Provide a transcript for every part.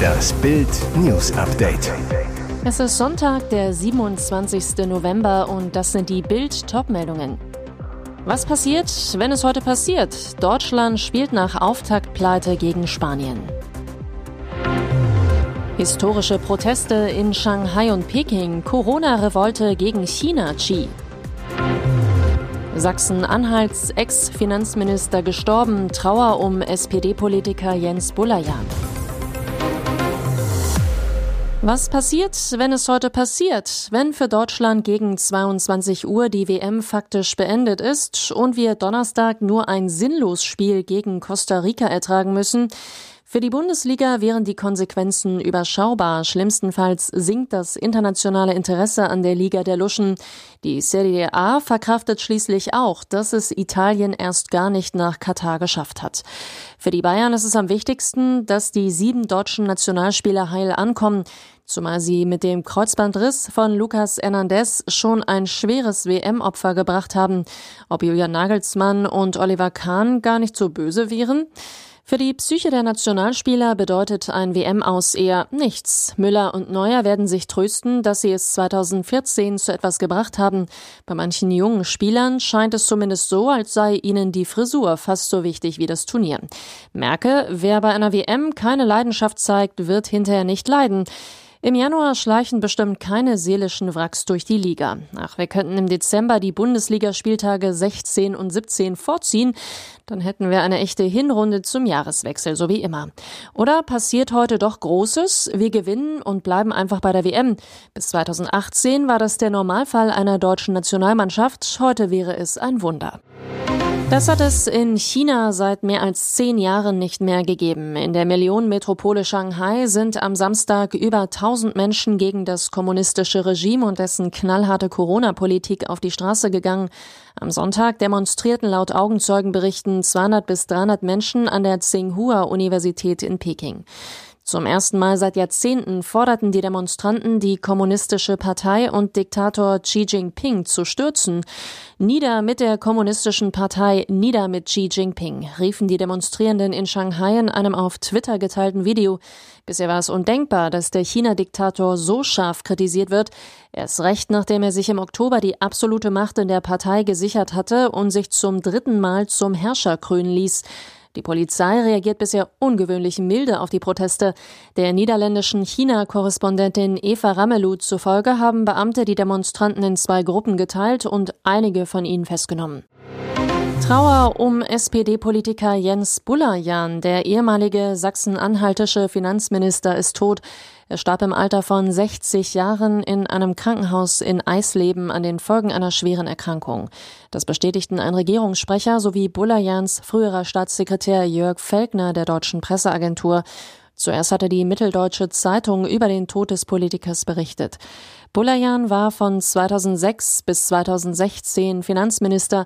Das Bild News Update. Es ist Sonntag, der 27. November und das sind die Bild Topmeldungen. Was passiert, wenn es heute passiert? Deutschland spielt nach Auftaktpleite gegen Spanien. Historische Proteste in Shanghai und Peking, Corona-Revolte gegen China-Chi. Sachsen-Anhalts Ex-Finanzminister gestorben, Trauer um SPD-Politiker Jens Bullerjahn. Was passiert, wenn es heute passiert? Wenn für Deutschland gegen 22 Uhr die WM faktisch beendet ist und wir Donnerstag nur ein sinnlos Spiel gegen Costa Rica ertragen müssen, für die Bundesliga wären die Konsequenzen überschaubar. Schlimmstenfalls sinkt das internationale Interesse an der Liga der Luschen. Die Serie A verkraftet schließlich auch, dass es Italien erst gar nicht nach Katar geschafft hat. Für die Bayern ist es am wichtigsten, dass die sieben deutschen Nationalspieler heil ankommen, zumal sie mit dem Kreuzbandriss von Lucas Hernandez schon ein schweres WM-Opfer gebracht haben. Ob Julian Nagelsmann und Oliver Kahn gar nicht so böse wären? Für die Psyche der Nationalspieler bedeutet ein WM-Aus eher nichts. Müller und Neuer werden sich trösten, dass sie es 2014 zu etwas gebracht haben. Bei manchen jungen Spielern scheint es zumindest so, als sei ihnen die Frisur fast so wichtig wie das Turnier. Merke, wer bei einer WM keine Leidenschaft zeigt, wird hinterher nicht leiden. Im Januar schleichen bestimmt keine seelischen Wracks durch die Liga. Ach, wir könnten im Dezember die Bundesligaspieltage 16 und 17 vorziehen, dann hätten wir eine echte Hinrunde zum Jahreswechsel, so wie immer. Oder passiert heute doch Großes, wir gewinnen und bleiben einfach bei der WM. Bis 2018 war das der Normalfall einer deutschen Nationalmannschaft, heute wäre es ein Wunder. Das hat es in China seit mehr als zehn Jahren nicht mehr gegeben. In der Millionenmetropole Shanghai sind am Samstag über 1000 Menschen gegen das kommunistische Regime und dessen knallharte Corona-Politik auf die Straße gegangen. Am Sonntag demonstrierten laut Augenzeugenberichten 200 bis 300 Menschen an der Tsinghua-Universität in Peking. Zum ersten Mal seit Jahrzehnten forderten die Demonstranten, die kommunistische Partei und Diktator Xi Jinping zu stürzen. Nieder mit der kommunistischen Partei, nieder mit Xi Jinping, riefen die Demonstrierenden in Shanghai in einem auf Twitter geteilten Video. Bisher war es undenkbar, dass der China-Diktator so scharf kritisiert wird. Erst recht, nachdem er sich im Oktober die absolute Macht in der Partei gesichert hatte und sich zum dritten Mal zum Herrscher krönen ließ. Die Polizei reagiert bisher ungewöhnlich milde auf die Proteste. Der niederländischen China-Korrespondentin Eva Ramelow zufolge haben Beamte die Demonstranten in zwei Gruppen geteilt und einige von ihnen festgenommen. Trauer um SPD-Politiker Jens Bullerjahn. Der ehemalige sachsen-anhaltische Finanzminister ist tot. Er starb im Alter von 60 Jahren in einem Krankenhaus in Eisleben an den Folgen einer schweren Erkrankung. Das bestätigten ein Regierungssprecher sowie Bullerjans früherer Staatssekretär Jörg Felkner der deutschen Presseagentur. Zuerst hatte die Mitteldeutsche Zeitung über den Tod des Politikers berichtet. Bullerjan war von 2006 bis 2016 Finanzminister.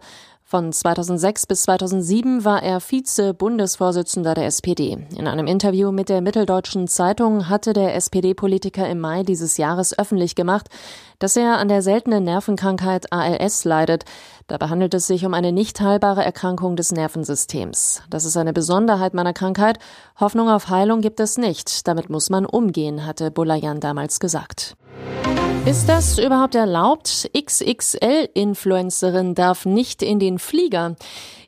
Von 2006 bis 2007 war er Vize-Bundesvorsitzender der SPD. In einem Interview mit der Mitteldeutschen Zeitung hatte der SPD-Politiker im Mai dieses Jahres öffentlich gemacht, dass er an der seltenen Nervenkrankheit ALS leidet. Dabei handelt es sich um eine nicht heilbare Erkrankung des Nervensystems. Das ist eine Besonderheit meiner Krankheit. Hoffnung auf Heilung gibt es nicht. Damit muss man umgehen, hatte Bulayan damals gesagt. Ist das überhaupt erlaubt? XXL-Influencerin darf nicht in den Flieger.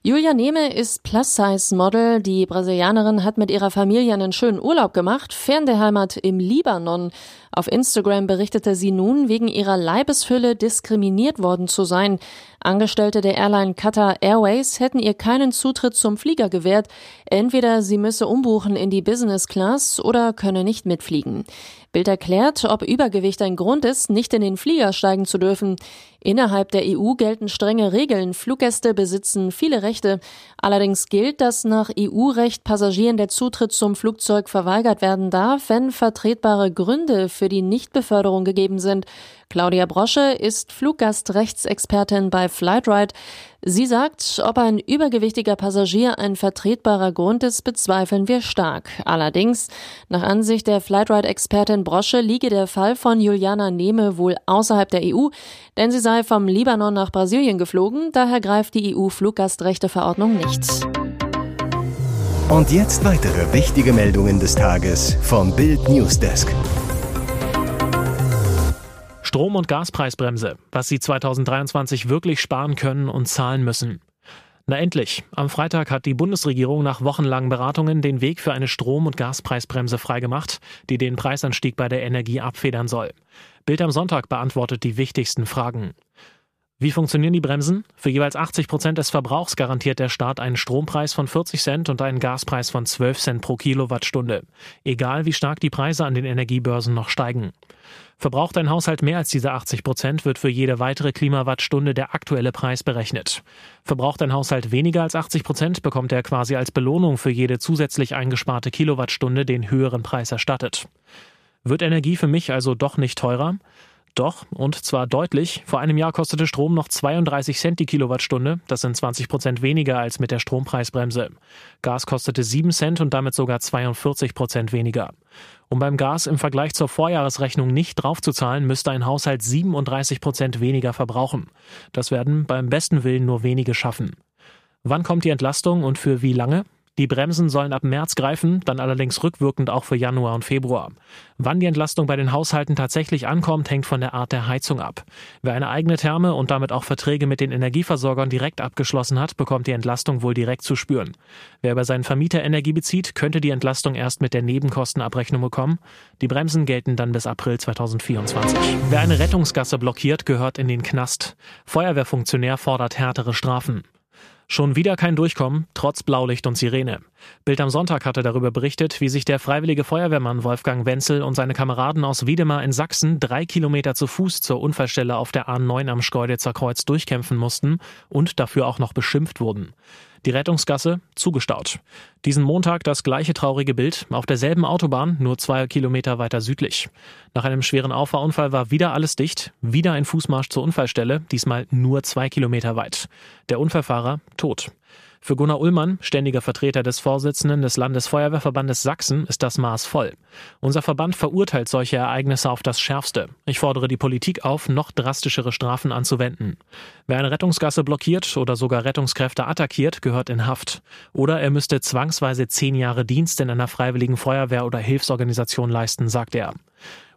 Julia Nehme ist Plus-Size-Model. Die Brasilianerin hat mit ihrer Familie einen schönen Urlaub gemacht, fern der Heimat im Libanon. Auf Instagram berichtete sie nun, wegen ihrer Leibesfülle diskriminiert worden zu sein. Angestellte der Airline Qatar Airways hätten ihr keinen Zutritt zum Flieger gewährt. Entweder sie müsse umbuchen in die Business Class oder könne nicht mitfliegen. Bild erklärt, ob Übergewicht ein Grund ist, nicht in den Flieger steigen zu dürfen. Innerhalb der EU gelten strenge Regeln. Fluggäste besitzen viele Rechte. Allerdings gilt, dass nach EU-Recht Passagieren der Zutritt zum Flugzeug verweigert werden darf, wenn vertretbare Gründe für die Nichtbeförderung gegeben sind. Claudia Brosche ist Fluggastrechtsexpertin bei Flightride. Sie sagt, ob ein übergewichtiger Passagier ein vertretbarer Grund ist, bezweifeln wir stark. Allerdings, nach Ansicht der Flightride-Expertin Brosche liege der Fall von Juliana Nehme wohl außerhalb der EU, denn sie sei vom Libanon nach Brasilien geflogen, daher greift die EU-Fluggastrechteverordnung nicht. Und jetzt weitere wichtige Meldungen des Tages vom Bild Newsdesk. Strom- und Gaspreisbremse, was Sie 2023 wirklich sparen können und zahlen müssen. Na endlich. Am Freitag hat die Bundesregierung nach wochenlangen Beratungen den Weg für eine Strom- und Gaspreisbremse freigemacht, die den Preisanstieg bei der Energie abfedern soll. Bild am Sonntag beantwortet die wichtigsten Fragen. Wie funktionieren die Bremsen? Für jeweils 80 Prozent des Verbrauchs garantiert der Staat einen Strompreis von 40 Cent und einen Gaspreis von 12 Cent pro Kilowattstunde. Egal wie stark die Preise an den Energiebörsen noch steigen. Verbraucht ein Haushalt mehr als diese 80 Prozent, wird für jede weitere Klimawattstunde der aktuelle Preis berechnet. Verbraucht ein Haushalt weniger als 80 Prozent, bekommt er quasi als Belohnung für jede zusätzlich eingesparte Kilowattstunde den höheren Preis erstattet. Wird Energie für mich also doch nicht teurer? Doch, und zwar deutlich. Vor einem Jahr kostete Strom noch 32 Cent die Kilowattstunde. Das sind 20 Prozent weniger als mit der Strompreisbremse. Gas kostete 7 Cent und damit sogar 42 Prozent weniger. Um beim Gas im Vergleich zur Vorjahresrechnung nicht draufzuzahlen, müsste ein Haushalt 37 Prozent weniger verbrauchen. Das werden beim besten Willen nur wenige schaffen. Wann kommt die Entlastung und für wie lange? Die Bremsen sollen ab März greifen, dann allerdings rückwirkend auch für Januar und Februar. Wann die Entlastung bei den Haushalten tatsächlich ankommt, hängt von der Art der Heizung ab. Wer eine eigene Therme und damit auch Verträge mit den Energieversorgern direkt abgeschlossen hat, bekommt die Entlastung wohl direkt zu spüren. Wer über seinen Vermieter Energie bezieht, könnte die Entlastung erst mit der Nebenkostenabrechnung bekommen. Die Bremsen gelten dann bis April 2024. Wer eine Rettungsgasse blockiert, gehört in den Knast. Feuerwehrfunktionär fordert härtere Strafen. Schon wieder kein Durchkommen, trotz Blaulicht und Sirene. Bild am Sonntag hatte darüber berichtet, wie sich der freiwillige Feuerwehrmann Wolfgang Wenzel und seine Kameraden aus Wiedemar in Sachsen drei Kilometer zu Fuß zur Unfallstelle auf der A9 am Schkeuditzer Kreuz durchkämpfen mussten und dafür auch noch beschimpft wurden. Die Rettungsgasse zugestaut. Diesen Montag das gleiche traurige Bild auf derselben Autobahn, nur zwei Kilometer weiter südlich. Nach einem schweren Auffahrunfall war wieder alles dicht, wieder ein Fußmarsch zur Unfallstelle, diesmal nur zwei Kilometer weit. Der Unfallfahrer tot. Für Gunnar Ullmann, ständiger Vertreter des Vorsitzenden des Landesfeuerwehrverbandes Sachsen, ist das Maß voll. Unser Verband verurteilt solche Ereignisse auf das Schärfste. Ich fordere die Politik auf, noch drastischere Strafen anzuwenden. Wer eine Rettungsgasse blockiert oder sogar Rettungskräfte attackiert, gehört in Haft. Oder er müsste zwangsweise zehn Jahre Dienst in einer freiwilligen Feuerwehr oder Hilfsorganisation leisten, sagt er.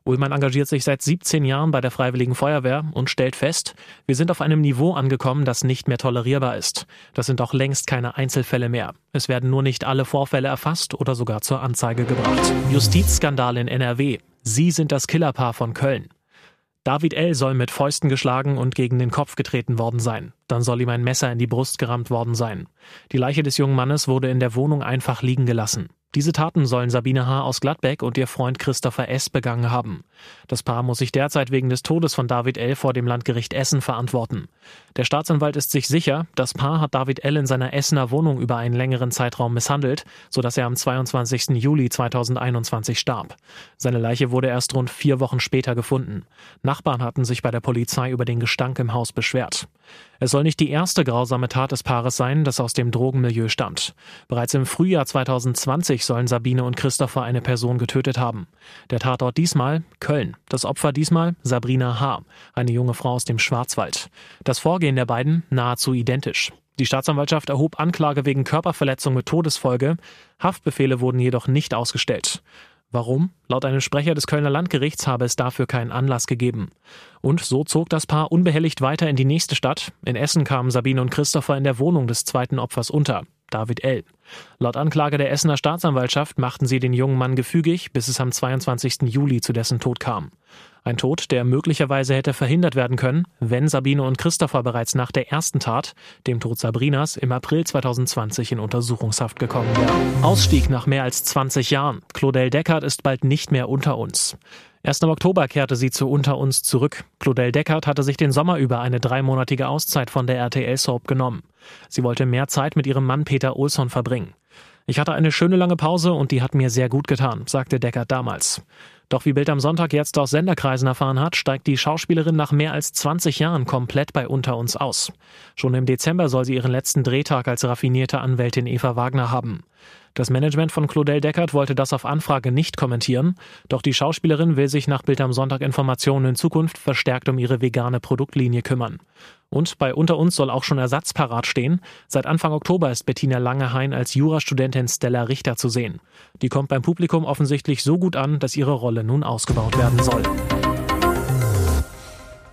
Ullmann engagiert sich seit 17 Jahren bei der Freiwilligen Feuerwehr und stellt fest, wir sind auf einem Niveau angekommen, das nicht mehr tolerierbar ist. Das sind auch längst keine Einzelfälle mehr. Es werden nur nicht alle Vorfälle erfasst oder sogar zur Anzeige gebracht. Justizskandal in NRW. Sie sind das Killerpaar von Köln. David L. soll mit Fäusten geschlagen und gegen den Kopf getreten worden sein. Dann soll ihm ein Messer in die Brust gerammt worden sein. Die Leiche des jungen Mannes wurde in der Wohnung einfach liegen gelassen. Diese Taten sollen Sabine H. aus Gladbeck und ihr Freund Christopher S. begangen haben. Das Paar muss sich derzeit wegen des Todes von David L. vor dem Landgericht Essen verantworten. Der Staatsanwalt ist sich sicher, das Paar hat David L. in seiner Essener Wohnung über einen längeren Zeitraum misshandelt, sodass er am 22. Juli 2021 starb. Seine Leiche wurde erst rund vier Wochen später gefunden. Nachbarn hatten sich bei der Polizei über den Gestank im Haus beschwert. Es soll nicht die erste grausame Tat des Paares sein, das aus dem Drogenmilieu stammt. Bereits im Frühjahr 2020 sollen Sabine und Christopher eine Person getötet haben. Der Tatort diesmal Köln. Das Opfer diesmal Sabrina H., eine junge Frau aus dem Schwarzwald. Das Vorgehen der beiden nahezu identisch. Die Staatsanwaltschaft erhob Anklage wegen Körperverletzung mit Todesfolge. Haftbefehle wurden jedoch nicht ausgestellt. Warum? Laut einem Sprecher des Kölner Landgerichts habe es dafür keinen Anlass gegeben. Und so zog das Paar unbehelligt weiter in die nächste Stadt. In Essen kamen Sabine und Christopher in der Wohnung des zweiten Opfers unter, David L. Laut Anklage der Essener Staatsanwaltschaft machten sie den jungen Mann gefügig, bis es am 22. Juli zu dessen Tod kam. Ein Tod, der möglicherweise hätte verhindert werden können, wenn Sabine und Christopher bereits nach der ersten Tat, dem Tod Sabrinas, im April 2020 in Untersuchungshaft gekommen wären. Ausstieg nach mehr als 20 Jahren. Claudel Deckard ist bald nicht mehr unter uns. Erst im Oktober kehrte sie zu Unter uns zurück. Claudel Deckard hatte sich den Sommer über eine dreimonatige Auszeit von der RTL-Soap genommen. Sie wollte mehr Zeit mit ihrem Mann Peter Olsson verbringen. Ich hatte eine schöne lange Pause und die hat mir sehr gut getan, sagte Deckard damals. Doch wie Bild am Sonntag jetzt aus Senderkreisen erfahren hat, steigt die Schauspielerin nach mehr als 20 Jahren komplett bei Unter uns aus. Schon im Dezember soll sie ihren letzten Drehtag als raffinierte Anwältin Eva Wagner haben. Das Management von Claudel Deckert wollte das auf Anfrage nicht kommentieren, doch die Schauspielerin will sich nach Bild am Sonntag Informationen in Zukunft verstärkt um ihre vegane Produktlinie kümmern. Und bei Unter uns soll auch schon Ersatz parat stehen. Seit Anfang Oktober ist Bettina Langehain als Jurastudentin Stella Richter zu sehen. Die kommt beim Publikum offensichtlich so gut an, dass ihre Rolle nun ausgebaut werden soll.